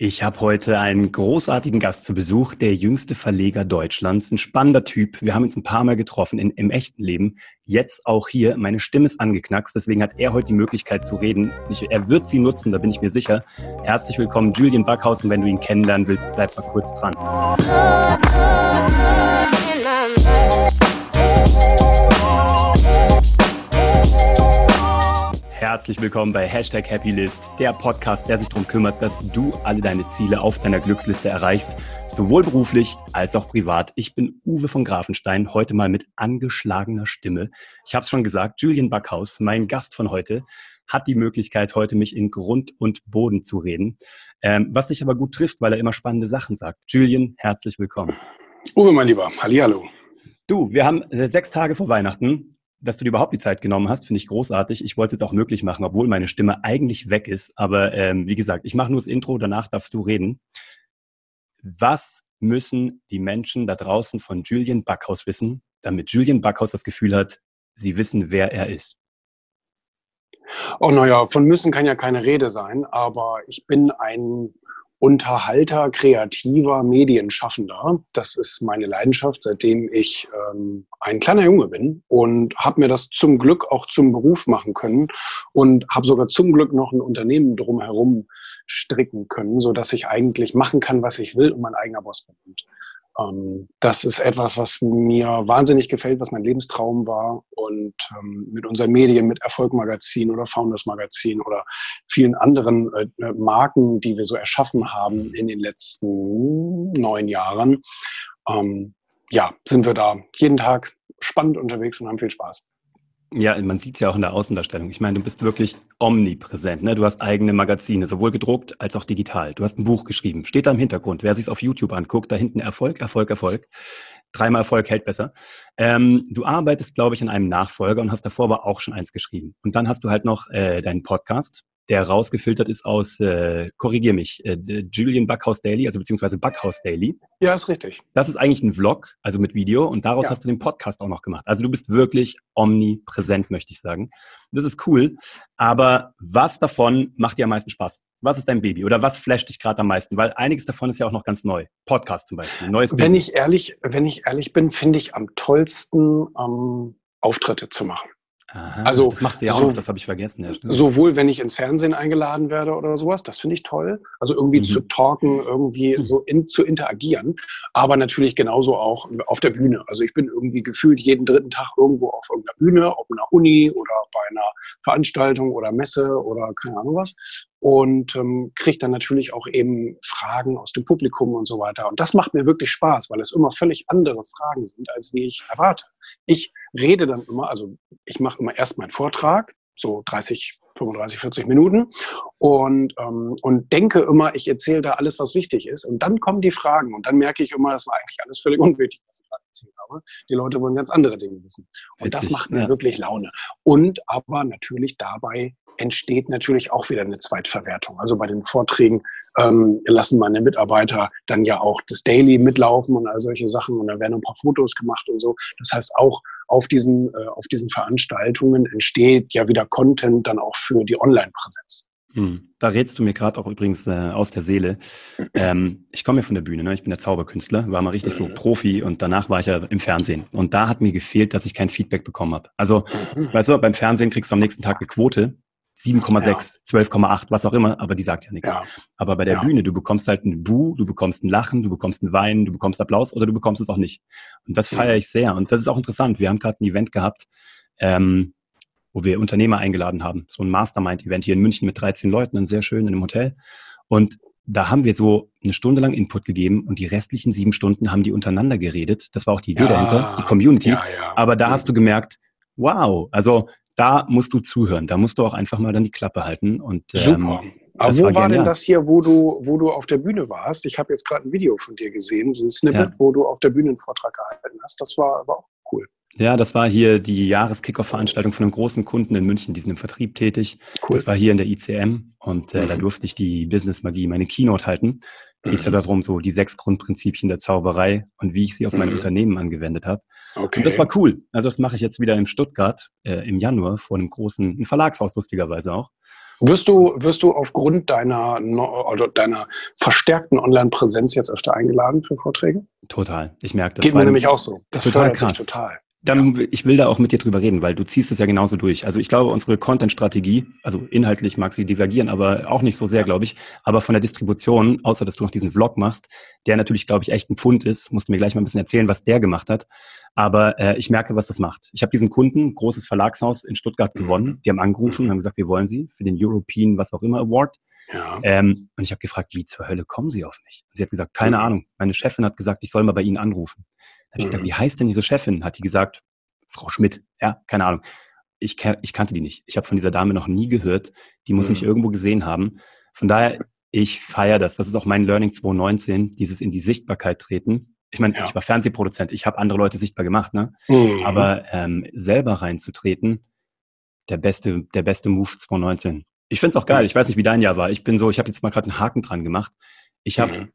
Ich habe heute einen großartigen Gast zu Besuch, der jüngste Verleger Deutschlands, ein spannender Typ. Wir haben uns ein paar Mal getroffen in, im echten Leben. Jetzt auch hier. Meine Stimme ist angeknackst, deswegen hat er heute die Möglichkeit zu reden. Ich, er wird sie nutzen, da bin ich mir sicher. Herzlich willkommen, Julian Backhausen. Wenn du ihn kennenlernen willst, bleib mal kurz dran. Herzlich willkommen bei Hashtag Happylist, der Podcast, der sich darum kümmert, dass du alle deine Ziele auf deiner Glücksliste erreichst, sowohl beruflich als auch privat. Ich bin Uwe von Grafenstein, heute mal mit angeschlagener Stimme. Ich habe es schon gesagt, Julian Backhaus, mein Gast von heute, hat die Möglichkeit, heute mich in Grund und Boden zu reden, ähm, was sich aber gut trifft, weil er immer spannende Sachen sagt. Julian, herzlich willkommen. Uwe, mein Lieber, Hallihallo. Du, wir haben äh, sechs Tage vor Weihnachten dass du dir überhaupt die Zeit genommen hast, finde ich großartig. Ich wollte es jetzt auch möglich machen, obwohl meine Stimme eigentlich weg ist. Aber ähm, wie gesagt, ich mache nur das Intro, danach darfst du reden. Was müssen die Menschen da draußen von Julian Backhaus wissen, damit Julian Backhaus das Gefühl hat, sie wissen, wer er ist? Oh, naja, von müssen kann ja keine Rede sein, aber ich bin ein Unterhalter, kreativer Medienschaffender. Das ist meine Leidenschaft, seitdem ich ähm, ein kleiner Junge bin und habe mir das zum Glück auch zum Beruf machen können und habe sogar zum Glück noch ein Unternehmen drumherum stricken können, so dass ich eigentlich machen kann, was ich will und mein eigener Boss bin. Ähm, das ist etwas, was mir wahnsinnig gefällt, was mein Lebenstraum war. Und ähm, mit unseren Medien, mit Erfolg Magazin oder Founders Magazin oder vielen anderen äh, äh, Marken, die wir so erschaffen haben in den letzten neun Jahren, ähm, ja, sind wir da jeden Tag spannend unterwegs und haben viel Spaß. Ja, man sieht es ja auch in der Außendarstellung. Ich meine, du bist wirklich omnipräsent. Ne? Du hast eigene Magazine, sowohl gedruckt als auch digital. Du hast ein Buch geschrieben. Steht da im Hintergrund. Wer sich auf YouTube anguckt, da hinten Erfolg, Erfolg, Erfolg. Dreimal Erfolg hält besser. Ähm, du arbeitest, glaube ich, an einem Nachfolger und hast davor aber auch schon eins geschrieben. Und dann hast du halt noch äh, deinen Podcast, der rausgefiltert ist aus, äh, korrigier mich, äh, Julian Backhaus Daily, also beziehungsweise Backhaus Daily. Ja, ist richtig. Das ist eigentlich ein Vlog, also mit Video, und daraus ja. hast du den Podcast auch noch gemacht. Also du bist wirklich omnipräsent, möchte ich sagen. Das ist cool. Aber was davon macht dir am meisten Spaß? Was ist dein Baby? Oder was flasht dich gerade am meisten? Weil einiges davon ist ja auch noch ganz neu. Podcast zum Beispiel, neues Wenn Business. ich ehrlich, wenn ich ehrlich bin, finde ich am tollsten, ähm, Auftritte zu machen. Aha, also das machst du ja auch so, noch, das habe ich vergessen. Ja, sowohl wenn ich ins Fernsehen eingeladen werde oder sowas, das finde ich toll. Also irgendwie mhm. zu talken, irgendwie mhm. so in, zu interagieren, aber natürlich genauso auch auf der Bühne. Also ich bin irgendwie gefühlt jeden dritten Tag irgendwo auf irgendeiner Bühne, auf einer Uni oder bei einer Veranstaltung oder Messe oder keine Ahnung was und ähm, kriege dann natürlich auch eben Fragen aus dem Publikum und so weiter. Und das macht mir wirklich Spaß, weil es immer völlig andere Fragen sind, als wie ich erwarte. Ich rede dann immer, also ich mache immer erst meinen Vortrag, so 30, 35, 40 Minuten und, ähm, und denke immer, ich erzähle da alles, was wichtig ist. Und dann kommen die Fragen und dann merke ich immer, das war eigentlich alles völlig unwichtig, was ich da erzählt habe. Die Leute wollen ganz andere Dinge wissen. Und Witzig, das macht mir ja. wirklich Laune. Und aber natürlich dabei entsteht natürlich auch wieder eine Zweitverwertung. Also bei den Vorträgen ähm, lassen meine Mitarbeiter dann ja auch das Daily mitlaufen und all solche Sachen und dann werden ein paar Fotos gemacht und so. Das heißt auch auf diesen, äh, auf diesen Veranstaltungen entsteht ja wieder Content dann auch für die Online-Präsenz. Hm. Da redst du mir gerade auch übrigens äh, aus der Seele. Ähm, ich komme ja von der Bühne, ne? ich bin der Zauberkünstler, war mal richtig so mhm. Profi und danach war ich ja im Fernsehen. Und da hat mir gefehlt, dass ich kein Feedback bekommen habe. Also, mhm. weißt du, beim Fernsehen kriegst du am nächsten Tag eine Quote 7,6, 12,8, was auch immer, aber die sagt ja nichts. Ja. Aber bei der ja. Bühne, du bekommst halt ein Bu, du bekommst ein Lachen, du bekommst ein Weinen, du bekommst Applaus oder du bekommst es auch nicht. Und das feiere ich sehr. Und das ist auch interessant. Wir haben gerade ein Event gehabt, ähm, wo wir Unternehmer eingeladen haben. So ein Mastermind-Event hier in München mit 13 Leuten, dann sehr schön in einem Hotel. Und da haben wir so eine Stunde lang Input gegeben und die restlichen sieben Stunden haben die untereiner geredet. Das war auch die Idee ja, dahinter, die Community. Ja, ja. Aber da hast du gemerkt, wow, also da musst du zuhören. Da musst du auch einfach mal dann die Klappe halten. Und, ähm, Super. Aber wo war, war denn das hier, wo du, wo du auf der Bühne warst? Ich habe jetzt gerade ein Video von dir gesehen, so ein Snippet, ja. wo du auf der Bühne einen Vortrag gehalten hast. Das war aber auch cool. Ja, das war hier die Jahres-Kickoff-Veranstaltung von einem großen Kunden in München, die sind im Vertrieb tätig. Cool. Das war hier in der ICM und äh, mhm. da durfte ich die Business-Magie, meine Keynote halten. Geht es ja mhm. darum, so die sechs Grundprinzipien der Zauberei und wie ich sie auf mein mhm. Unternehmen angewendet habe. Okay. Und das war cool. Also das mache ich jetzt wieder in Stuttgart äh, im Januar vor einem großen ein Verlagshaus lustigerweise auch. Wirst du, wirst du aufgrund deiner, oder deiner verstärkten Online-Präsenz jetzt öfter eingeladen für Vorträge? Total. Ich merke das. Geht mir nämlich auch so. Das total krass. Total. Dann, ja. ich will da auch mit dir drüber reden, weil du ziehst es ja genauso durch. Also ich glaube, unsere Content-Strategie, also inhaltlich mag sie divergieren, aber auch nicht so sehr, glaube ich. Aber von der Distribution, außer dass du noch diesen Vlog machst, der natürlich, glaube ich, echt ein Pfund ist, musst du mir gleich mal ein bisschen erzählen, was der gemacht hat. Aber äh, ich merke, was das macht. Ich habe diesen Kunden, großes Verlagshaus in Stuttgart mhm. gewonnen. Die haben angerufen und haben gesagt, wir wollen sie für den European, was auch immer, Award. Ja. Ähm, und ich habe gefragt, wie zur Hölle kommen Sie auf mich? Sie hat gesagt, keine mhm. Ahnung. Meine Chefin hat gesagt, ich soll mal bei Ihnen anrufen. Da habe ich gesagt, mhm. wie heißt denn Ihre Chefin? Hat die gesagt, Frau Schmidt. Ja, keine Ahnung. Ich, ich kannte die nicht. Ich habe von dieser Dame noch nie gehört. Die muss mhm. mich irgendwo gesehen haben. Von daher, ich feiere das. Das ist auch mein Learning 2019, dieses in die Sichtbarkeit treten. Ich meine, ja. ich war Fernsehproduzent, ich habe andere Leute sichtbar gemacht, ne? Mhm. Aber ähm, selber reinzutreten, der beste, der beste Move 2019. Ich finde es auch geil. Ich weiß nicht, wie dein Jahr war. Ich bin so, ich habe jetzt mal gerade einen Haken dran gemacht. Ich habe mhm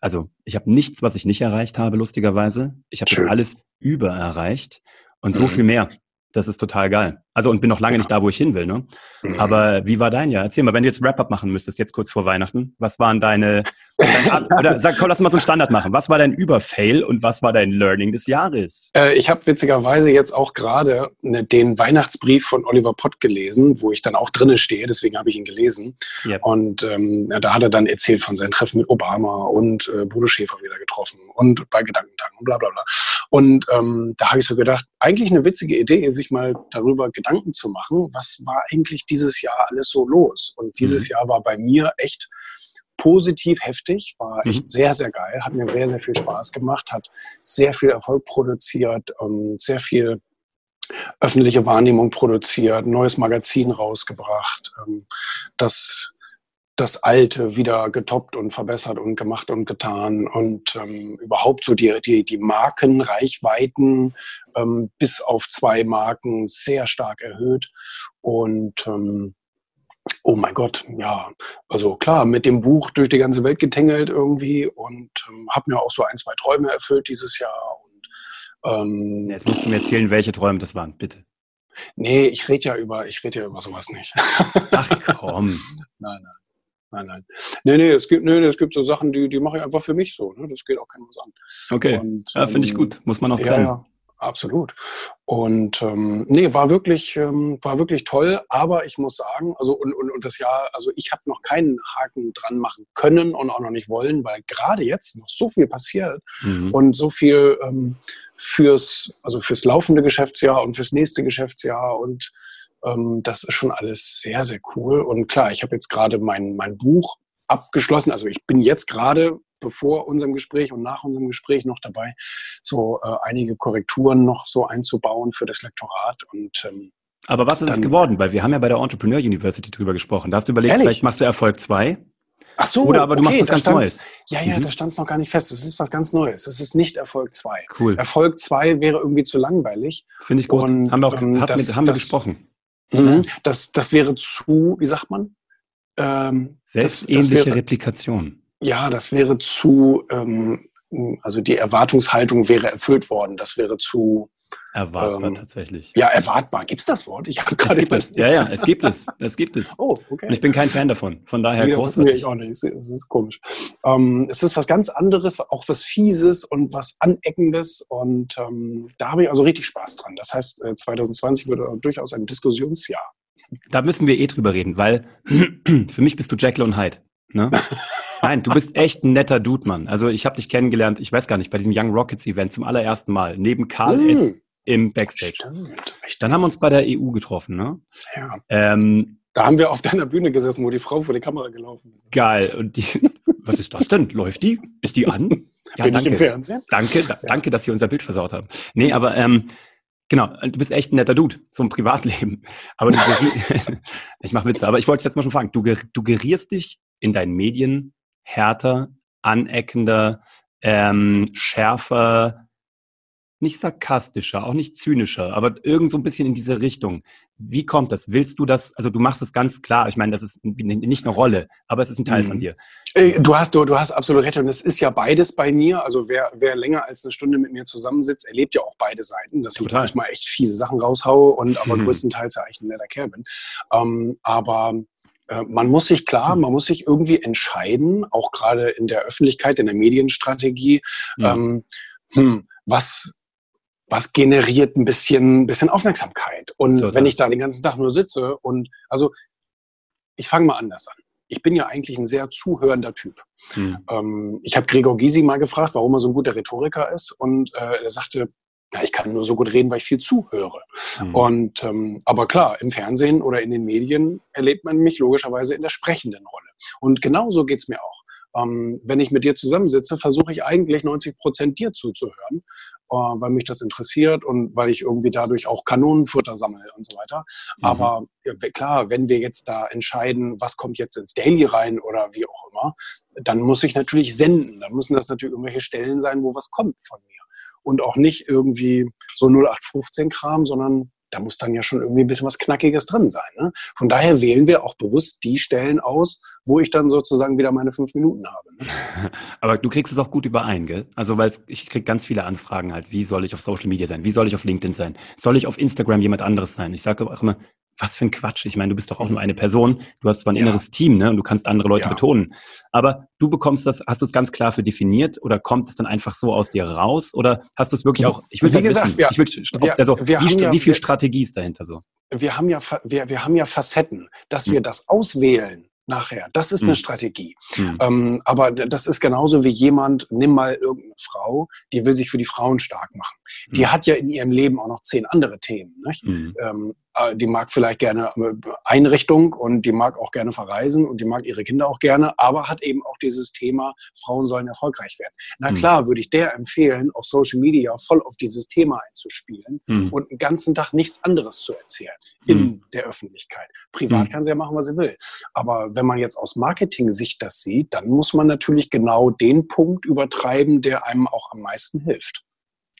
also ich habe nichts, was ich nicht erreicht habe, lustigerweise. Ich habe das alles über erreicht und so mhm. viel mehr. Das ist total geil. Also und bin noch lange ja. nicht da, wo ich hin will. Ne? Mhm. Aber wie war dein Jahr? Erzähl mal, wenn du jetzt Wrap-up machen müsstest, jetzt kurz vor Weihnachten, was waren deine, dein, oder sag, komm, lass mal so einen Standard machen. Was war dein Überfail und was war dein Learning des Jahres? Äh, ich habe witzigerweise jetzt auch gerade ne, den Weihnachtsbrief von Oliver Pott gelesen, wo ich dann auch drinnen stehe, deswegen habe ich ihn gelesen. Yep. Und ähm, da hat er dann erzählt von seinen Treffen mit Obama und äh, Bodo Schäfer wieder getroffen und bei Gedankentagen und bla bla bla. Und ähm, da habe ich so gedacht, eigentlich eine witzige Idee, sich mal darüber Gedanken zu machen, was war eigentlich dieses Jahr alles so los. Und dieses mhm. Jahr war bei mir echt positiv heftig, war echt mhm. sehr, sehr geil, hat mir sehr, sehr viel Spaß gemacht, hat sehr viel Erfolg produziert, ähm, sehr viel öffentliche Wahrnehmung produziert, neues Magazin rausgebracht, ähm, das das Alte wieder getoppt und verbessert und gemacht und getan und ähm, überhaupt so die, die, die Markenreichweiten ähm, bis auf zwei Marken sehr stark erhöht und ähm, Oh mein Gott, ja, also klar, mit dem Buch durch die ganze Welt getingelt irgendwie und ähm, habe mir auch so ein, zwei Träume erfüllt dieses Jahr. Und, ähm, Jetzt musst du mir erzählen, welche Träume das waren, bitte. Nee, ich rede ja über, ich rede ja über sowas nicht. Ach komm. nein, nein. Nein, nein. Nee, nee, es gibt, nee, es gibt so Sachen, die, die mache ich einfach für mich so. Ne? Das geht auch keinem was an. Okay. Und, ja, finde ich ähm, gut. Muss man auch trennen. Ja, ja, absolut. Und ähm, nee, war wirklich, ähm, war wirklich toll, aber ich muss sagen, also und, und, und das Jahr, also ich habe noch keinen Haken dran machen können und auch noch nicht wollen, weil gerade jetzt noch so viel passiert mhm. und so viel ähm, fürs, also fürs laufende Geschäftsjahr und fürs nächste Geschäftsjahr und ähm, das ist schon alles sehr, sehr cool. Und klar, ich habe jetzt gerade mein, mein Buch abgeschlossen. Also ich bin jetzt gerade bevor unserem Gespräch und nach unserem Gespräch noch dabei, so äh, einige Korrekturen noch so einzubauen für das Lektorat. Und ähm, aber was ist dann, es geworden? Weil wir haben ja bei der Entrepreneur University drüber gesprochen. Da hast du überlegt, ehrlich? vielleicht machst du Erfolg 2. Ach so, Oder aber du okay, machst was ganz Neues. Ja, ja, mhm. da stand es noch gar nicht fest. Es ist was ganz Neues. Es ist nicht Erfolg 2. Cool. Erfolg 2 wäre irgendwie zu langweilig. Finde ich gut. Und, haben wir auch ähm, das, mit, haben wir das, gesprochen. Mhm. Das, das wäre zu, wie sagt man? Ähm, Selbstähnliche wäre, Replikation. Ja, das wäre zu, ähm, also die Erwartungshaltung wäre erfüllt worden. Das wäre zu, Erwartbar ähm, tatsächlich. Ja, erwartbar. Gibt es das Wort? Ich habe gerade. gibt es. Ja, ja, es gibt es. Es gibt es. Oh, okay. Und ich bin kein Fan davon. Von daher nee, großartig. Nee, ich auch nicht. Es ist komisch. Ähm, es ist was ganz anderes, auch was Fieses und was Aneckendes. Und ähm, da habe ich also richtig Spaß dran. Das heißt, 2020 äh, wird durchaus ein Diskussionsjahr. Da müssen wir eh drüber reden, weil für mich bist du Jekyll und Hyde. Ne? Nein, du bist echt ein netter Dude, Mann. Also ich habe dich kennengelernt, ich weiß gar nicht, bei diesem Young Rockets Event zum allerersten Mal, neben Karl mm. S. im Backstage. Stimmt. Dann haben wir uns bei der EU getroffen, ne? Ja. Ähm, da haben wir auf deiner Bühne gesessen, wo die Frau vor die Kamera gelaufen ist. Geil. Und die, was ist das denn? Läuft die? Ist die an? Ja, Bin danke. ich im Fernsehen? Danke, da, ja. danke, dass Sie unser Bild versaut haben. Nee, aber ähm, Genau, du bist echt ein netter Dude, so ein Privatleben. Aber du, ich mache Witze, aber ich wollte jetzt mal schon fragen, du, du gerierst dich in deinen Medien härter, aneckender, ähm, schärfer, nicht sarkastischer, auch nicht zynischer, aber irgend so ein bisschen in diese Richtung. Wie kommt das? Willst du das, also du machst es ganz klar, ich meine, das ist nicht eine Rolle, aber es ist ein Teil mhm. von dir. Äh, du hast, du, du hast absolut recht und es ist ja beides bei mir. Also wer, wer länger als eine Stunde mit mir zusammensitzt, erlebt ja auch beide Seiten, dass Total. ich manchmal echt fiese Sachen raushaue und aber mhm. größtenteils ja eigentlich ein netter Kerl bin. Ähm, aber man muss sich klar, man muss sich irgendwie entscheiden, auch gerade in der Öffentlichkeit, in der Medienstrategie, ja. ähm, hm, was, was generiert ein bisschen, bisschen Aufmerksamkeit. Und Total. wenn ich da den ganzen Tag nur sitze und, also, ich fange mal anders an. Ich bin ja eigentlich ein sehr zuhörender Typ. Hm. Ähm, ich habe Gregor Gysi mal gefragt, warum er so ein guter Rhetoriker ist. Und äh, er sagte, ja, ich kann nur so gut reden, weil ich viel zuhöre. Mhm. Und ähm, aber klar, im Fernsehen oder in den Medien erlebt man mich logischerweise in der sprechenden Rolle. Und genauso geht's mir auch. Ähm, wenn ich mit dir zusammensitze, versuche ich eigentlich 90 Prozent dir zuzuhören, äh, weil mich das interessiert und weil ich irgendwie dadurch auch Kanonenfutter sammle und so weiter. Mhm. Aber ja, klar, wenn wir jetzt da entscheiden, was kommt jetzt ins Daily rein oder wie auch immer, dann muss ich natürlich senden. Dann müssen das natürlich irgendwelche Stellen sein, wo was kommt von mir und auch nicht irgendwie so 0815-Kram, sondern da muss dann ja schon irgendwie ein bisschen was Knackiges drin sein. Ne? Von daher wählen wir auch bewusst die Stellen aus, wo ich dann sozusagen wieder meine fünf Minuten habe. Ne? Aber du kriegst es auch gut überein, gell? Also, weil ich krieg ganz viele Anfragen halt, wie soll ich auf Social Media sein? Wie soll ich auf LinkedIn sein? Soll ich auf Instagram jemand anderes sein? Ich sage auch immer, was für ein Quatsch. Ich meine, du bist doch auch nur mhm. eine Person. Du hast zwar ein ja. inneres Team, ne? Und du kannst andere Leute ja. betonen. Aber du bekommst das, hast du es ganz klar für definiert oder kommt es dann einfach so aus dir raus? Oder hast du es wirklich auch, ich will wie gesagt, wissen, wir, ich will, wir, also, wir wie, ja, wie viel Strategie ist dahinter so? Wir haben ja, wir, wir haben ja Facetten, dass hm. wir das auswählen nachher. Das ist eine mhm. Strategie. Mhm. Ähm, aber das ist genauso wie jemand, nimm mal irgendeine Frau, die will sich für die Frauen stark machen. Die mhm. hat ja in ihrem Leben auch noch zehn andere Themen. Mhm. Ähm, äh, die mag vielleicht gerne äh, Einrichtung und die mag auch gerne verreisen und die mag ihre Kinder auch gerne, aber hat eben auch dieses Thema, Frauen sollen erfolgreich werden. Na mhm. klar, würde ich der empfehlen, auf Social Media voll auf dieses Thema einzuspielen mhm. und den ganzen Tag nichts anderes zu erzählen in mhm. der Öffentlichkeit. Privat mhm. kann sie ja machen, was sie will. Aber wenn man jetzt aus Marketing-Sicht das sieht, dann muss man natürlich genau den Punkt übertreiben, der einem auch am meisten hilft.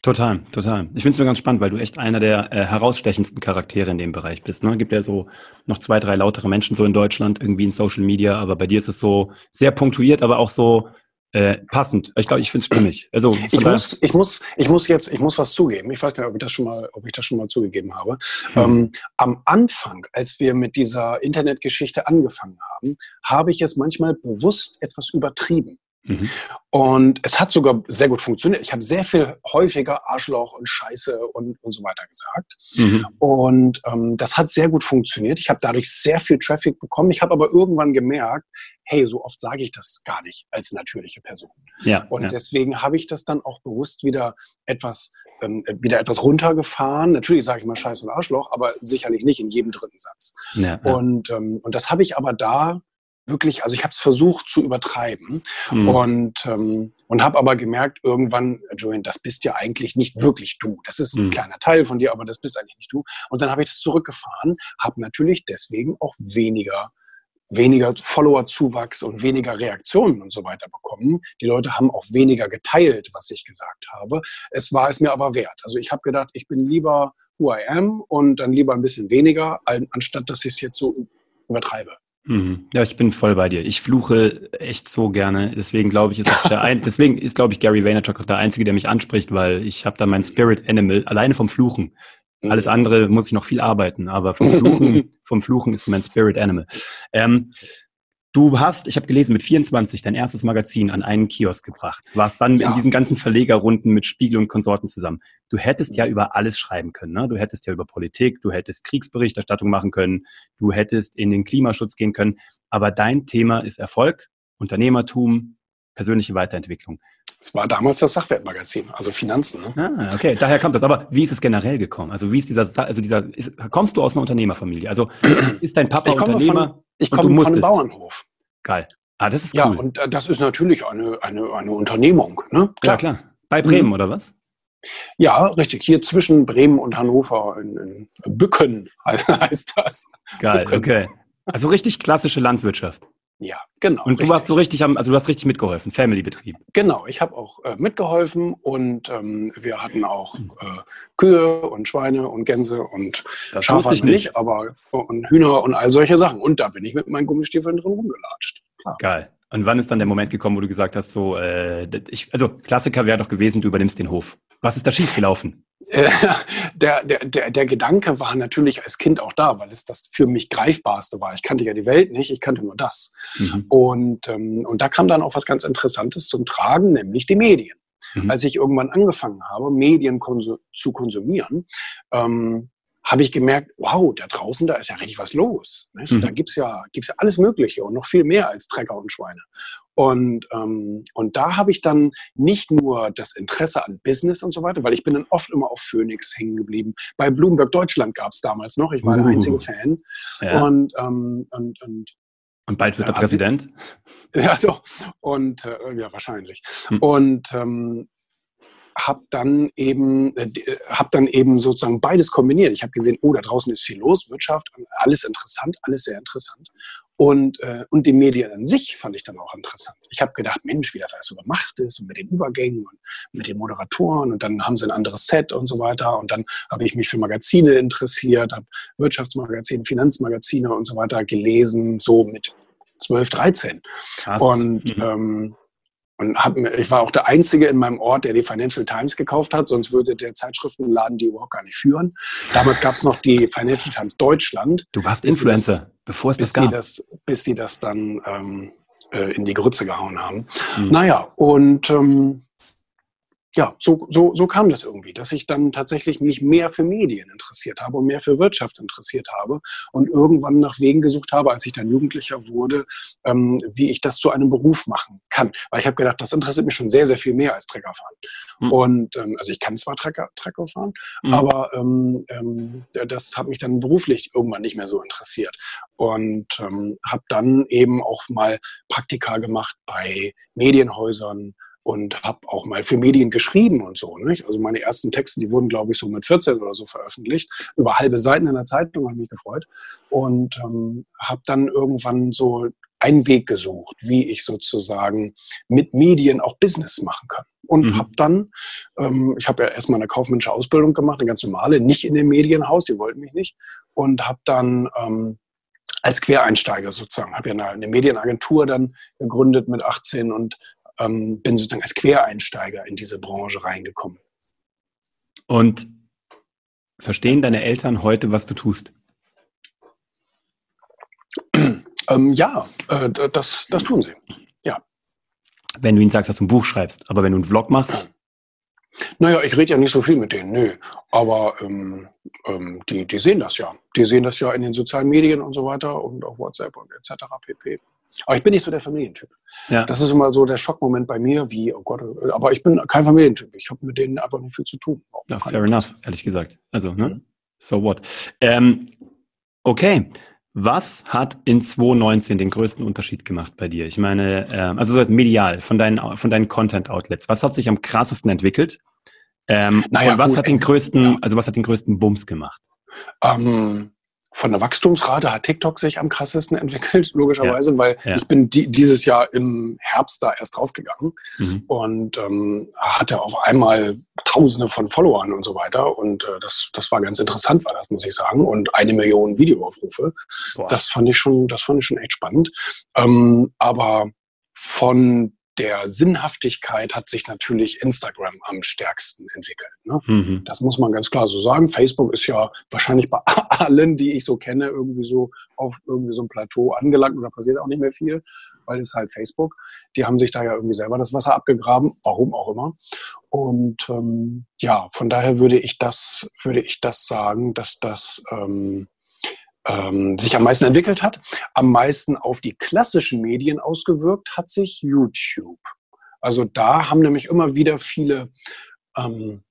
Total, total. Ich finde es nur ganz spannend, weil du echt einer der äh, herausstechendsten Charaktere in dem Bereich bist. Ne? Gibt ja so noch zwei, drei lautere Menschen so in Deutschland, irgendwie in Social Media, aber bei dir ist es so sehr punktuiert, aber auch so äh, passend. Ich glaube, ich finde es stimmig. Also ich muss, ich muss, ich muss jetzt, ich muss was zugeben. Ich weiß gar nicht, ob ich das schon mal, ob ich das schon mal zugegeben habe. Hm. Ähm, am Anfang, als wir mit dieser Internetgeschichte angefangen haben, habe ich es manchmal bewusst etwas übertrieben. Mhm. Und es hat sogar sehr gut funktioniert. Ich habe sehr viel häufiger Arschloch und Scheiße und, und so weiter gesagt. Mhm. Und ähm, das hat sehr gut funktioniert. Ich habe dadurch sehr viel Traffic bekommen. Ich habe aber irgendwann gemerkt, hey, so oft sage ich das gar nicht als natürliche Person. Ja, und ja. deswegen habe ich das dann auch bewusst wieder etwas ähm, wieder etwas runtergefahren. Natürlich sage ich mal Scheiß und Arschloch, aber sicherlich nicht in jedem dritten Satz. Ja, ja. Und, ähm, und das habe ich aber da wirklich, also ich habe es versucht zu übertreiben mhm. und, ähm, und habe aber gemerkt, irgendwann, Julian, das bist ja eigentlich nicht wirklich du. Das ist ein mhm. kleiner Teil von dir, aber das bist eigentlich nicht du. Und dann habe ich das zurückgefahren, habe natürlich deswegen auch weniger weniger Follower-Zuwachs und weniger Reaktionen und so weiter bekommen. Die Leute haben auch weniger geteilt, was ich gesagt habe. Es war es mir aber wert. Also ich habe gedacht, ich bin lieber who I am und dann lieber ein bisschen weniger, anstatt dass ich es jetzt so übertreibe. Mhm. Ja, ich bin voll bei dir. Ich fluche echt so gerne. Deswegen glaube ich, ist der ein, deswegen ist, glaube ich, Gary Vaynerchuk auch der Einzige, der mich anspricht, weil ich habe da mein Spirit Animal alleine vom Fluchen. Alles mhm. andere muss ich noch viel arbeiten, aber vom Fluchen, vom Fluchen ist mein Spirit Animal. Ähm, Du hast, ich habe gelesen, mit 24 dein erstes Magazin an einen Kiosk gebracht. Warst dann ja. in diesen ganzen Verlegerrunden mit Spiegel und Konsorten zusammen. Du hättest ja über alles schreiben können. Ne? Du hättest ja über Politik, du hättest Kriegsberichterstattung machen können, du hättest in den Klimaschutz gehen können. Aber dein Thema ist Erfolg, Unternehmertum, persönliche Weiterentwicklung. Es war damals das Sachwertmagazin, also Finanzen. Ne? Ah, okay, daher kommt das. Aber wie ist es generell gekommen? Also wie ist dieser, also dieser, ist, kommst du aus einer Unternehmerfamilie? Also ist dein Papa Unternehmer? Von, ich komme von einem Bauernhof. Geil. Ah, das ist cool. Ja, und äh, das ist natürlich eine, eine, eine Unternehmung. Ne? Klar. Ja, klar. Bei Bremen, mhm. oder was? Ja, richtig. Hier zwischen Bremen und Hannover in, in Bücken heißt, heißt das. Geil, Bücken. okay. Also richtig klassische Landwirtschaft. Ja, genau. Und du richtig. warst so richtig am, also du hast richtig mitgeholfen, Family-Betrieb. Genau, ich habe auch äh, mitgeholfen und ähm, wir hatten auch äh, Kühe und Schweine und Gänse und das Schafe ich nicht, aber und Hühner und all solche Sachen. Und da bin ich mit meinen Gummistiefeln drin rumgelatscht. Klar. Geil. Und wann ist dann der Moment gekommen, wo du gesagt hast, so, äh, ich, also Klassiker wäre doch gewesen, du übernimmst den Hof. Was ist da schiefgelaufen? der, der, der, der Gedanke war natürlich als Kind auch da, weil es das für mich greifbarste war. Ich kannte ja die Welt nicht, ich kannte nur das. Mhm. Und, ähm, und da kam dann auch was ganz Interessantes zum Tragen, nämlich die Medien. Mhm. Als ich irgendwann angefangen habe, Medien konsum zu konsumieren, ähm, habe ich gemerkt, wow, da draußen, da ist ja richtig was los. Mhm. Da gibt's ja, gibt's ja alles Mögliche und noch viel mehr als Trecker und Schweine. Und, ähm, und da habe ich dann nicht nur das Interesse an Business und so weiter, weil ich bin dann oft immer auf Phoenix hängen geblieben. Bei Bloomberg Deutschland gab es damals noch, ich war uh. der einzige Fan. Ja. Und, ähm, und, und und bald wird er Präsident? Ja, so. Und äh, ja, wahrscheinlich. Hm. Und ähm, habe dann eben äh, äh habe dann eben sozusagen beides kombiniert. Ich habe gesehen, oh, da draußen ist viel los, Wirtschaft, alles interessant, alles sehr interessant. Und, äh, und die Medien an sich fand ich dann auch interessant. Ich habe gedacht, Mensch, wie das alles so gemacht ist und mit den Übergängen und mit den Moderatoren und dann haben sie ein anderes Set und so weiter. Und dann habe ich mich für Magazine interessiert, habe Wirtschaftsmagazine, Finanzmagazine und so weiter gelesen, so mit 12, 13. Krass. Und mhm. ähm, und hab, ich war auch der Einzige in meinem Ort, der die Financial Times gekauft hat, sonst würde der Zeitschriftenladen die überhaupt gar nicht führen. Damals gab es noch die Financial Times Deutschland. Du warst Influencer, das, bevor es das gab. Die das, bis sie das dann ähm, äh, in die Grütze gehauen haben. Mhm. Naja, und ähm, ja, so, so, so kam das irgendwie, dass ich dann tatsächlich mich mehr für Medien interessiert habe und mehr für Wirtschaft interessiert habe und irgendwann nach Wegen gesucht habe, als ich dann Jugendlicher wurde, ähm, wie ich das zu einem Beruf machen kann. Weil ich habe gedacht, das interessiert mich schon sehr, sehr viel mehr als Treckerfahren. Mhm. Und ähm, also ich kann zwar Trecker, Trecker fahren, mhm. aber ähm, ähm, das hat mich dann beruflich irgendwann nicht mehr so interessiert. Und ähm, habe dann eben auch mal Praktika gemacht bei Medienhäusern, und habe auch mal für Medien geschrieben und so. Nicht? Also meine ersten Texte, die wurden, glaube ich, so mit 14 oder so veröffentlicht, über halbe Seiten in der Zeitung, habe mich gefreut und ähm, habe dann irgendwann so einen Weg gesucht, wie ich sozusagen mit Medien auch Business machen kann. Und mhm. habe dann, ähm, ich habe ja erstmal eine kaufmännische Ausbildung gemacht, eine ganz normale, nicht in dem Medienhaus, die wollten mich nicht. Und habe dann ähm, als Quereinsteiger sozusagen, habe ja eine, eine Medienagentur dann gegründet mit 18 und ähm, bin sozusagen als Quereinsteiger in diese Branche reingekommen. Und verstehen deine Eltern heute, was du tust? Ähm, ja, äh, das, das tun sie. Ja. Wenn du ihnen sagst, dass du ein Buch schreibst, aber wenn du einen Vlog machst? Naja, ich rede ja nicht so viel mit denen, nö. Aber ähm, ähm, die, die sehen das ja. Die sehen das ja in den sozialen Medien und so weiter und auf WhatsApp und etc. pp. Aber ich bin nicht so der Familientyp. Ja. Das ist immer so der Schockmoment bei mir, wie, oh Gott, aber ich bin kein Familientyp. Ich habe mit denen einfach nicht viel zu tun. Ja, fair enough, ehrlich gesagt. Also, ne? Mhm. So what? Ähm, okay. Was hat in 2019 den größten Unterschied gemacht bei dir? Ich meine, ähm, also medial, von deinen, von deinen Content-Outlets. Was hat sich am krassesten entwickelt? Ähm, naja, was gut, hat den größten, ja. also was hat den größten Bums gemacht? Ähm, von der Wachstumsrate hat TikTok sich am krassesten entwickelt, logischerweise, ja, weil ja. ich bin die, dieses Jahr im Herbst da erst draufgegangen mhm. und ähm, hatte auf einmal Tausende von Followern und so weiter und äh, das, das war ganz interessant, war das muss ich sagen und eine Million Videoaufrufe. Boah. Das fand ich schon, das fand ich schon echt spannend. Ähm, aber von der Sinnhaftigkeit hat sich natürlich Instagram am stärksten entwickelt. Ne? Mhm. Das muss man ganz klar so sagen. Facebook ist ja wahrscheinlich bei allen, die ich so kenne, irgendwie so auf irgendwie so ein Plateau angelangt und da passiert auch nicht mehr viel, weil es halt Facebook. Die haben sich da ja irgendwie selber das Wasser abgegraben, warum auch immer. Und ähm, ja, von daher würde ich das, würde ich das sagen, dass das ähm, ähm, sich am meisten entwickelt hat. Am meisten auf die klassischen Medien ausgewirkt hat sich YouTube. Also da haben nämlich immer wieder viele ähm,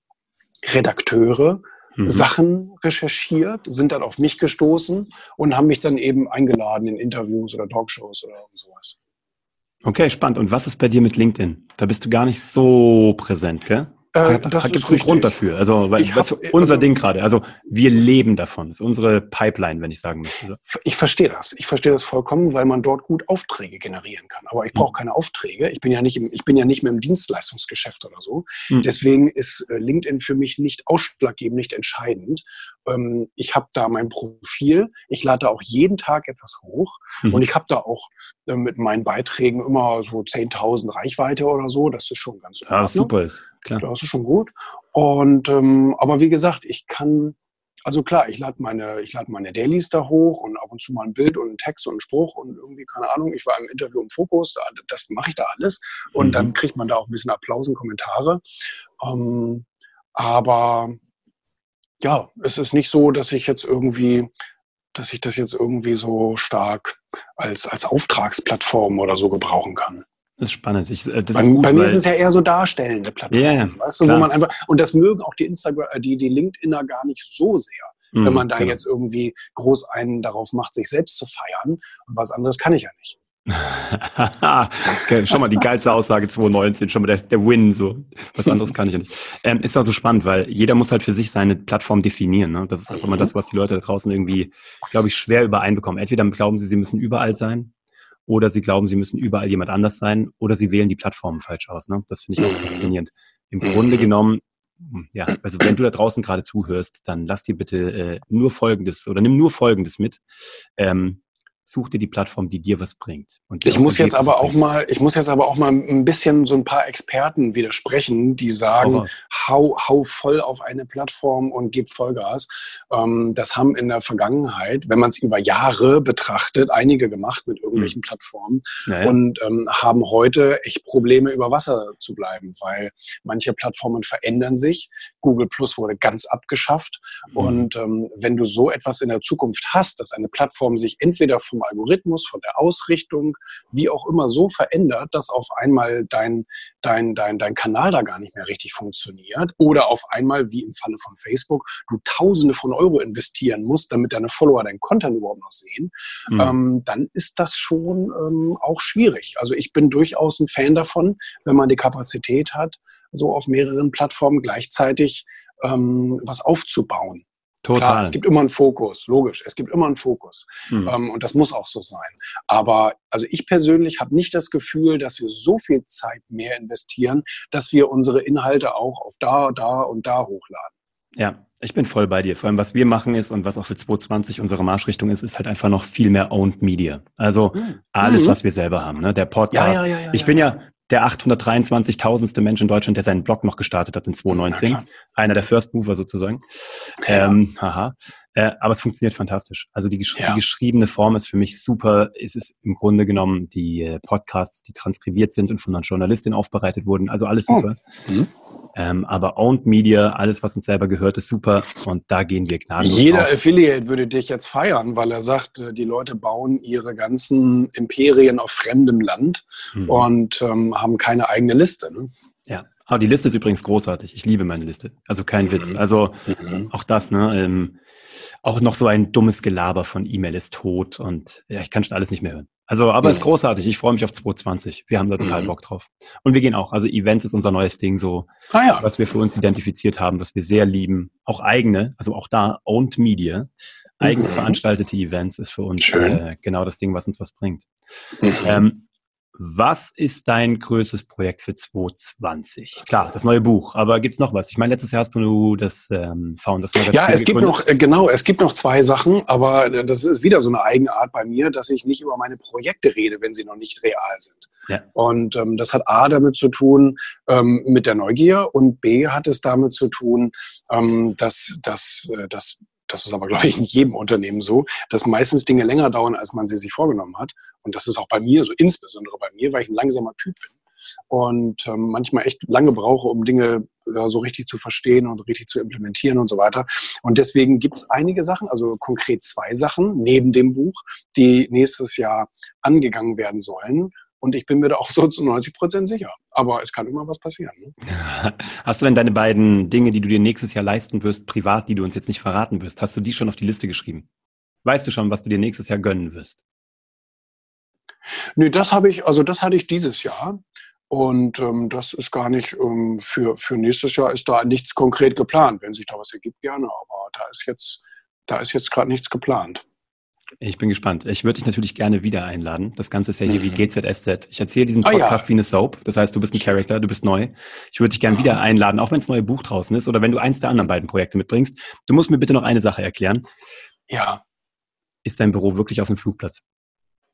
Redakteure mhm. Sachen recherchiert, sind dann auf mich gestoßen und haben mich dann eben eingeladen in Interviews oder Talkshows oder sowas. Okay, spannend. Und was ist bei dir mit LinkedIn? Da bist du gar nicht so präsent, gell? Äh, da gibt es einen Grund dafür. Also weil, hab, unser Ding gerade. Also wir leben davon. Das ist unsere Pipeline, wenn ich sagen möchte. Ich verstehe das. Ich verstehe das vollkommen, weil man dort gut Aufträge generieren kann. Aber ich brauche mhm. keine Aufträge. Ich bin ja nicht im, ich bin ja nicht mehr im Dienstleistungsgeschäft oder so. Mhm. Deswegen ist äh, LinkedIn für mich nicht ausschlaggebend, nicht entscheidend. Ähm, ich habe da mein Profil. Ich lade da auch jeden Tag etwas hoch mhm. und ich habe da auch äh, mit meinen Beiträgen immer so 10.000 Reichweite oder so. Das ist schon ganz Ja, super ist. Klar. Das ist schon gut. Und ähm, aber wie gesagt, ich kann, also klar, ich lade meine, ich lade meine Dailies da hoch und ab und zu mal ein Bild und ein Text und ein Spruch und irgendwie, keine Ahnung, ich war im Interview im Fokus, das mache ich da alles. Und mhm. dann kriegt man da auch ein bisschen Applaus und Kommentare. Ähm, aber ja, es ist nicht so, dass ich jetzt irgendwie, dass ich das jetzt irgendwie so stark als, als Auftragsplattform oder so gebrauchen kann. Das ist spannend. Ich, äh, das bei, ist gut, bei mir sind es ja eher so darstellende Plattformen. Yeah, weißt du, wo man einfach, und das mögen auch die Instagram, äh, die, die LinkedIner gar nicht so sehr. Mm, wenn man da genau. jetzt irgendwie groß einen darauf macht, sich selbst zu feiern. Und was anderes kann ich ja nicht. okay, schon mal die geilste Aussage 2019, schon mal der, der Win, so. Was anderes kann ich ja nicht. Ähm, ist auch so spannend, weil jeder muss halt für sich seine Plattform definieren. Ne? Das ist auch immer das, was die Leute da draußen irgendwie, glaube ich, schwer übereinbekommen. Entweder glauben sie, sie müssen überall sein oder sie glauben, sie müssen überall jemand anders sein oder sie wählen die Plattformen falsch aus. Ne? Das finde ich auch mhm. faszinierend. Im Grunde mhm. genommen, hm, ja, also wenn du da draußen gerade zuhörst, dann lass dir bitte äh, nur Folgendes oder nimm nur Folgendes mit. Ähm, such dir die Plattform, die dir was bringt. ich muss jetzt aber auch mal, ich muss jetzt aber auch mal ein bisschen so ein paar Experten widersprechen, die sagen, hau, hau voll auf eine Plattform und gib Vollgas. Ähm, das haben in der Vergangenheit, wenn man es über Jahre betrachtet, einige gemacht mit irgendwelchen mhm. Plattformen naja. und ähm, haben heute echt Probleme über Wasser zu bleiben, weil manche Plattformen verändern sich. Google Plus wurde ganz abgeschafft mhm. und ähm, wenn du so etwas in der Zukunft hast, dass eine Plattform sich entweder vom vom Algorithmus, von der Ausrichtung, wie auch immer so verändert, dass auf einmal dein, dein, dein, dein Kanal da gar nicht mehr richtig funktioniert oder auf einmal, wie im Falle von Facebook, du Tausende von Euro investieren musst, damit deine Follower dein Content überhaupt noch sehen, mhm. ähm, dann ist das schon ähm, auch schwierig. Also ich bin durchaus ein Fan davon, wenn man die Kapazität hat, so auf mehreren Plattformen gleichzeitig ähm, was aufzubauen. Total. Klar, es gibt immer einen Fokus, logisch. Es gibt immer einen Fokus. Mhm. Ähm, und das muss auch so sein. Aber also ich persönlich habe nicht das Gefühl, dass wir so viel Zeit mehr investieren, dass wir unsere Inhalte auch auf da, da und da hochladen. Ja, ich bin voll bei dir. Vor allem, was wir machen ist und was auch für 2020 unsere Marschrichtung ist, ist halt einfach noch viel mehr Owned Media. Also mhm. alles, was wir selber haben. Ne? Der Podcast. Ja, ja, ja, ich bin ja der 823.000. Mensch in Deutschland, der seinen Blog noch gestartet hat in 2019. Einer der First Mover sozusagen. Ja. Ähm, haha. Äh, aber es funktioniert fantastisch. Also die, gesch ja. die, geschriebene Form ist für mich super. Es ist im Grunde genommen die äh, Podcasts, die transkribiert sind und von einer Journalistin aufbereitet wurden. Also alles oh. super. Oh. Mhm. Ähm, aber Owned Media, alles, was uns selber gehört, ist super und da gehen wir gnadenlos Jeder auf. Affiliate würde dich jetzt feiern, weil er sagt, äh, die Leute bauen ihre ganzen Imperien auf fremdem Land mhm. und ähm, haben keine eigene Liste. Ne? Ja, aber die Liste ist übrigens großartig. Ich liebe meine Liste. Also kein mhm. Witz. Also mhm. auch das, ne? Ähm, auch noch so ein dummes Gelaber von E-Mail ist tot und ja, ich kann schon alles nicht mehr hören. Also, aber es mhm. ist großartig. Ich freue mich auf 2020. Wir haben da total mhm. Bock drauf. Und wir gehen auch. Also Events ist unser neues Ding, so ah, ja. was wir für uns identifiziert haben, was wir sehr lieben. Auch eigene, also auch da Owned Media, eigens mhm. veranstaltete Events ist für uns äh, genau das Ding, was uns was bringt. Mhm. Ähm, was ist dein größtes Projekt für 2020? Klar, das neue Buch, aber gibt es noch was? Ich meine, letztes Jahr hast du das ähm, Founders Magazin Ja, es gibt noch, äh, genau, es gibt noch zwei Sachen, aber äh, das ist wieder so eine Eigenart bei mir, dass ich nicht über meine Projekte rede, wenn sie noch nicht real sind. Ja. Und ähm, das hat A damit zu tun ähm, mit der Neugier und B hat es damit zu tun, ähm, dass, dass, äh, dass das ist aber, glaube ich, in jedem Unternehmen so, dass meistens Dinge länger dauern, als man sie sich vorgenommen hat. Und das ist auch bei mir so, insbesondere bei mir, weil ich ein langsamer Typ bin und ähm, manchmal echt lange brauche, um Dinge ja, so richtig zu verstehen und richtig zu implementieren und so weiter. Und deswegen gibt es einige Sachen, also konkret zwei Sachen neben dem Buch, die nächstes Jahr angegangen werden sollen. Und ich bin mir da auch so zu 90 Prozent sicher. Aber es kann immer was passieren. Ne? Hast du denn deine beiden Dinge, die du dir nächstes Jahr leisten wirst, privat, die du uns jetzt nicht verraten wirst, hast du die schon auf die Liste geschrieben? Weißt du schon, was du dir nächstes Jahr gönnen wirst? Nö, das habe ich, also das hatte ich dieses Jahr. Und ähm, das ist gar nicht, ähm, für, für nächstes Jahr ist da nichts konkret geplant. Wenn sich da was ergibt, gerne. Aber da ist jetzt, da ist jetzt gerade nichts geplant. Ich bin gespannt. Ich würde dich natürlich gerne wieder einladen. Das Ganze ist ja hier mhm. wie GZSZ. Ich erzähle diesen Podcast ah, ja. wie eine Soap. Das heißt, du bist ein Charakter, du bist neu. Ich würde dich gerne wieder einladen, auch wenn das neue Buch draußen ist oder wenn du eins der anderen beiden Projekte mitbringst. Du musst mir bitte noch eine Sache erklären. Ja. Ist dein Büro wirklich auf dem Flugplatz?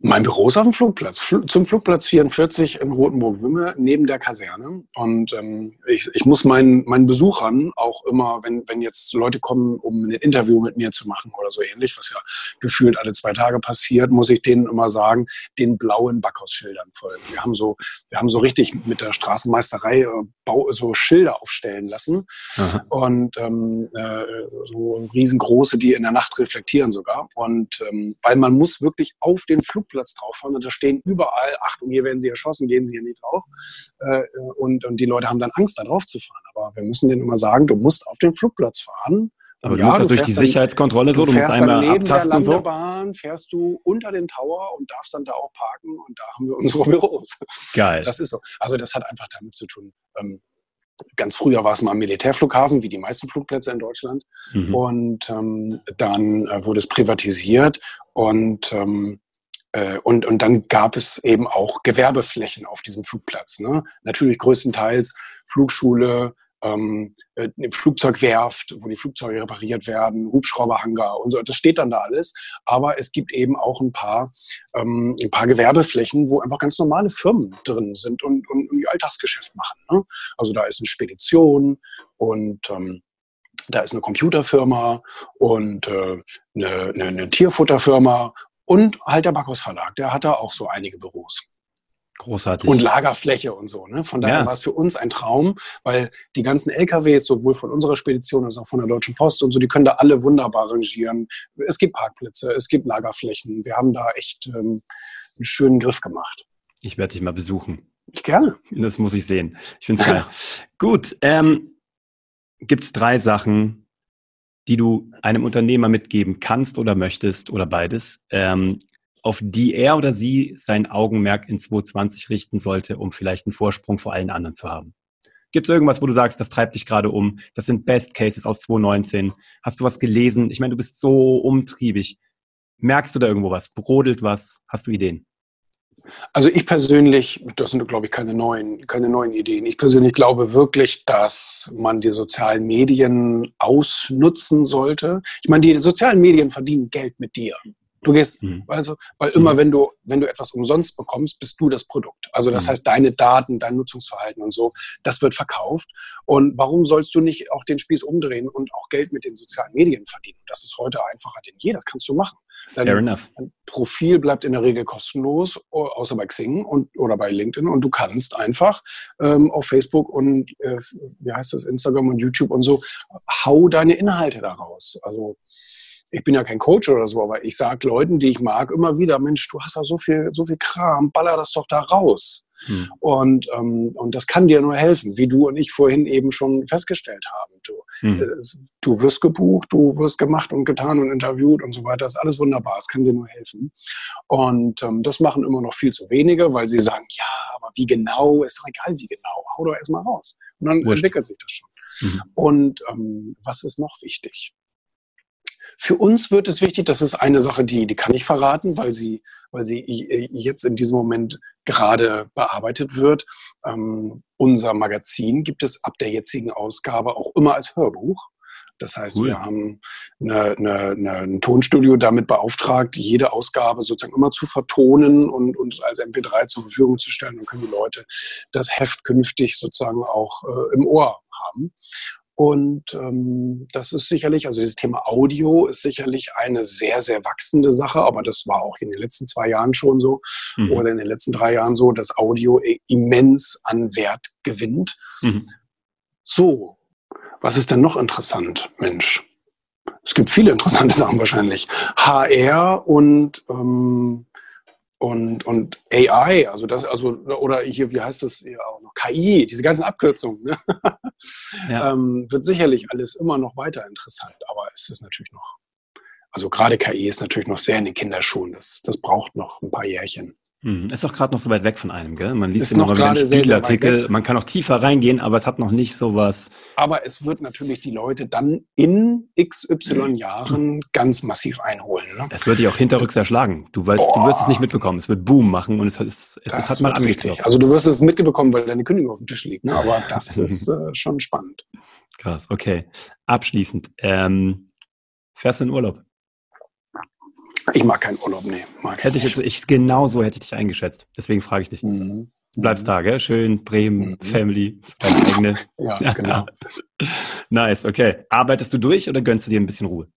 Mein Büro ist auf dem Flugplatz, zum Flugplatz 44 in Rotenburg-Wümme, neben der Kaserne. Und ähm, ich, ich muss meinen, meinen Besuchern auch immer, wenn, wenn jetzt Leute kommen, um ein Interview mit mir zu machen oder so ähnlich, was ja gefühlt alle zwei Tage passiert, muss ich denen immer sagen, den blauen Backhausschildern folgen. Wir haben so, wir haben so richtig mit der Straßenmeisterei äh, Bau, so Schilder aufstellen lassen. Aha. Und ähm, äh, so riesengroße, die in der Nacht reflektieren sogar. Und ähm, weil man muss wirklich auf den Flug Flugplatz drauf fahren und da stehen überall, Achtung, hier werden sie erschossen, gehen sie hier nicht drauf. Äh, und, und die Leute haben dann Angst, da drauf zu fahren. Aber wir müssen denen immer sagen, du musst auf den Flugplatz fahren. Aber ja, du musst ja durch die Sicherheitskontrolle so, du, musst einmal neben abtasten der Landebahn, und so. fährst du unter den Tower und darfst dann da auch parken und da haben wir unsere Büros. Geil. Das ist so. Also das hat einfach damit zu tun. Ähm, ganz früher war es mal ein Militärflughafen, wie die meisten Flugplätze in Deutschland. Mhm. Und ähm, dann äh, wurde es privatisiert und ähm, äh, und, und dann gab es eben auch Gewerbeflächen auf diesem Flugplatz. Ne? Natürlich größtenteils Flugschule, ähm, äh, Flugzeugwerft, wo die Flugzeuge repariert werden, Hubschrauberhangar und so. Das steht dann da alles. Aber es gibt eben auch ein paar, ähm, ein paar Gewerbeflächen, wo einfach ganz normale Firmen drin sind und, und, und ihr Alltagsgeschäft machen. Ne? Also da ist eine Spedition und ähm, da ist eine Computerfirma und äh, eine, eine, eine Tierfutterfirma und halt der Backhaus Verlag, der hat da auch so einige Büros. Großartig. Und Lagerfläche und so. Ne? Von daher ja. war es für uns ein Traum, weil die ganzen LKWs, sowohl von unserer Spedition als auch von der Deutschen Post und so, die können da alle wunderbar rangieren. Es gibt Parkplätze, es gibt Lagerflächen. Wir haben da echt ähm, einen schönen Griff gemacht. Ich werde dich mal besuchen. Gerne. Das muss ich sehen. Ich finde es geil. Gut. Ähm, Gibt es drei Sachen, die du einem Unternehmer mitgeben kannst oder möchtest oder beides, ähm, auf die er oder sie sein Augenmerk in 2020 richten sollte, um vielleicht einen Vorsprung vor allen anderen zu haben? Gibt es irgendwas, wo du sagst, das treibt dich gerade um? Das sind Best Cases aus 2019. Hast du was gelesen? Ich meine, du bist so umtriebig. Merkst du da irgendwo was? Brodelt was? Hast du Ideen? Also ich persönlich, das sind glaube ich keine neuen, keine neuen Ideen. Ich persönlich glaube wirklich, dass man die sozialen Medien ausnutzen sollte. Ich meine, die sozialen Medien verdienen Geld mit dir. Du gehst, mhm. also, weil immer mhm. wenn du, wenn du etwas umsonst bekommst, bist du das Produkt. Also das mhm. heißt, deine Daten, dein Nutzungsverhalten und so, das wird verkauft. Und warum sollst du nicht auch den Spieß umdrehen und auch Geld mit den sozialen Medien verdienen? Das ist heute einfacher denn je. Das kannst du machen. Dein, Fair enough. Dein Profil bleibt in der Regel kostenlos, außer bei Xing und, oder bei LinkedIn. Und du kannst einfach ähm, auf Facebook und äh, wie heißt das, Instagram und YouTube und so, hau deine Inhalte daraus. Also ich bin ja kein Coach oder so, aber ich sage Leuten, die ich mag, immer wieder, Mensch, du hast ja so viel, so viel Kram, baller das doch da raus. Hm. Und, ähm, und das kann dir nur helfen, wie du und ich vorhin eben schon festgestellt haben. Du, hm. äh, du wirst gebucht, du wirst gemacht und getan und interviewt und so weiter. Das ist alles wunderbar, es kann dir nur helfen. Und ähm, das machen immer noch viel zu wenige, weil sie sagen, ja, aber wie genau, ist doch egal, wie genau, hau doch erstmal raus. Und dann Wurscht. entwickelt sich das schon. Mhm. Und ähm, was ist noch wichtig? Für uns wird es wichtig, das ist eine Sache, die, die kann ich verraten, weil sie, weil sie jetzt in diesem Moment gerade bearbeitet wird. Ähm, unser Magazin gibt es ab der jetzigen Ausgabe auch immer als Hörbuch. Das heißt, cool. wir haben eine, eine, eine, ein Tonstudio damit beauftragt, jede Ausgabe sozusagen immer zu vertonen und, und als MP3 zur Verfügung zu stellen. Dann können die Leute das Heft künftig sozusagen auch äh, im Ohr haben. Und ähm, das ist sicherlich, also dieses Thema Audio ist sicherlich eine sehr, sehr wachsende Sache, aber das war auch in den letzten zwei Jahren schon so mhm. oder in den letzten drei Jahren so, dass Audio immens an Wert gewinnt. Mhm. So, was ist denn noch interessant, Mensch? Es gibt viele interessante Sachen wahrscheinlich. HR und ähm, und, und AI, also das, also, oder hier, wie heißt das ja auch noch, KI, diese ganzen Abkürzungen, ne? ja. ähm, wird sicherlich alles immer noch weiter interessant, aber es ist natürlich noch, also gerade KI ist natürlich noch sehr in den Kinderschuhen, das, das braucht noch ein paar Jährchen. Hm, ist doch gerade noch so weit weg von einem, gell? Man liest ist noch gerade Spiegelartikel, man kann auch tiefer reingehen, aber es hat noch nicht so was. Aber es wird natürlich die Leute dann in XY Jahren ganz massiv einholen. Ne? Es wird dich auch hinterrücks erschlagen. Du weißt, Boah. du wirst es nicht mitbekommen. Es wird Boom machen und es, ist, es, es hat mal angeklopft. Also du wirst es mitbekommen, weil deine Kündigung auf dem Tisch liegt. Ne? Aber das ist äh, schon spannend. Krass, okay. Abschließend, ähm, fährst du in Urlaub? Ich mag keinen Urlaub, nee. Mag hätte ich jetzt, ich, genau so hätte ich dich eingeschätzt. Deswegen frage ich dich. Mhm. Du bleibst da, gell? Schön, Bremen, mhm. Family, deine eigene. ja, genau. nice, okay. Arbeitest du durch oder gönnst du dir ein bisschen Ruhe?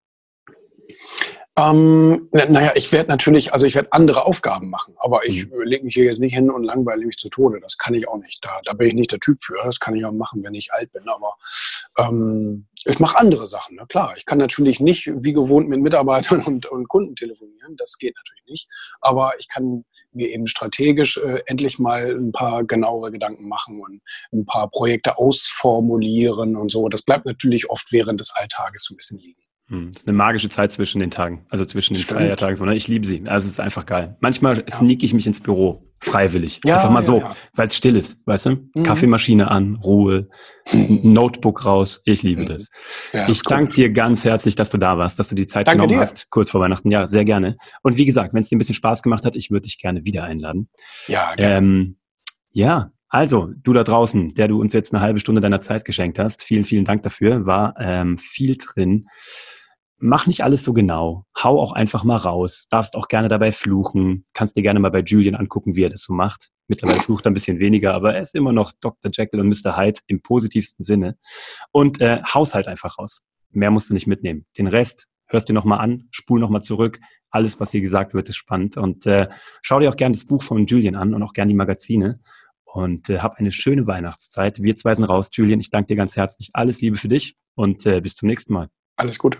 Ähm, naja, ich werde natürlich, also ich werde andere Aufgaben machen, aber ich mhm. lege mich hier jetzt nicht hin und langweile mich zu Tode. Das kann ich auch nicht. Da, da bin ich nicht der Typ für. Das kann ich auch machen, wenn ich alt bin. Aber ähm, ich mache andere Sachen, ne? klar. Ich kann natürlich nicht wie gewohnt mit Mitarbeitern und, und Kunden telefonieren. Das geht natürlich nicht. Aber ich kann mir eben strategisch äh, endlich mal ein paar genauere Gedanken machen und ein paar Projekte ausformulieren und so. Das bleibt natürlich oft während des Alltages so ein bisschen liegen. Hm, das ist eine magische Zeit zwischen den Tagen, also zwischen den Stimmt. Feiertagen. Ne? Ich liebe sie. Also es ist einfach geil. Manchmal ja. sneak ich mich ins Büro, freiwillig. Ja, einfach mal so, ja, weil es still ist, weißt du? Mhm. Kaffeemaschine an, Ruhe, mhm. Notebook raus. Ich liebe mhm. das. ich danke dir ganz herzlich, dass du da warst, dass du die Zeit danke genommen dir. hast, kurz vor Weihnachten. Ja, sehr gerne. Und wie gesagt, wenn es dir ein bisschen Spaß gemacht hat, ich würde dich gerne wieder einladen. Ja, gerne. Ähm, ja, also, du da draußen, der du uns jetzt eine halbe Stunde deiner Zeit geschenkt hast, vielen, vielen Dank dafür. War ähm, viel drin mach nicht alles so genau. Hau auch einfach mal raus. Darfst auch gerne dabei fluchen. Kannst dir gerne mal bei Julian angucken, wie er das so macht. Mittlerweile flucht er ein bisschen weniger, aber er ist immer noch Dr. Jekyll und Mr. Hyde im positivsten Sinne. Und äh, haus halt einfach raus. Mehr musst du nicht mitnehmen. Den Rest hörst dir nochmal an, spul nochmal zurück. Alles, was hier gesagt wird, ist spannend. Und äh, schau dir auch gerne das Buch von Julian an und auch gerne die Magazine. Und äh, hab eine schöne Weihnachtszeit. Wir zwei sind raus, Julian. Ich danke dir ganz herzlich. Alles Liebe für dich und äh, bis zum nächsten Mal. Alles gut.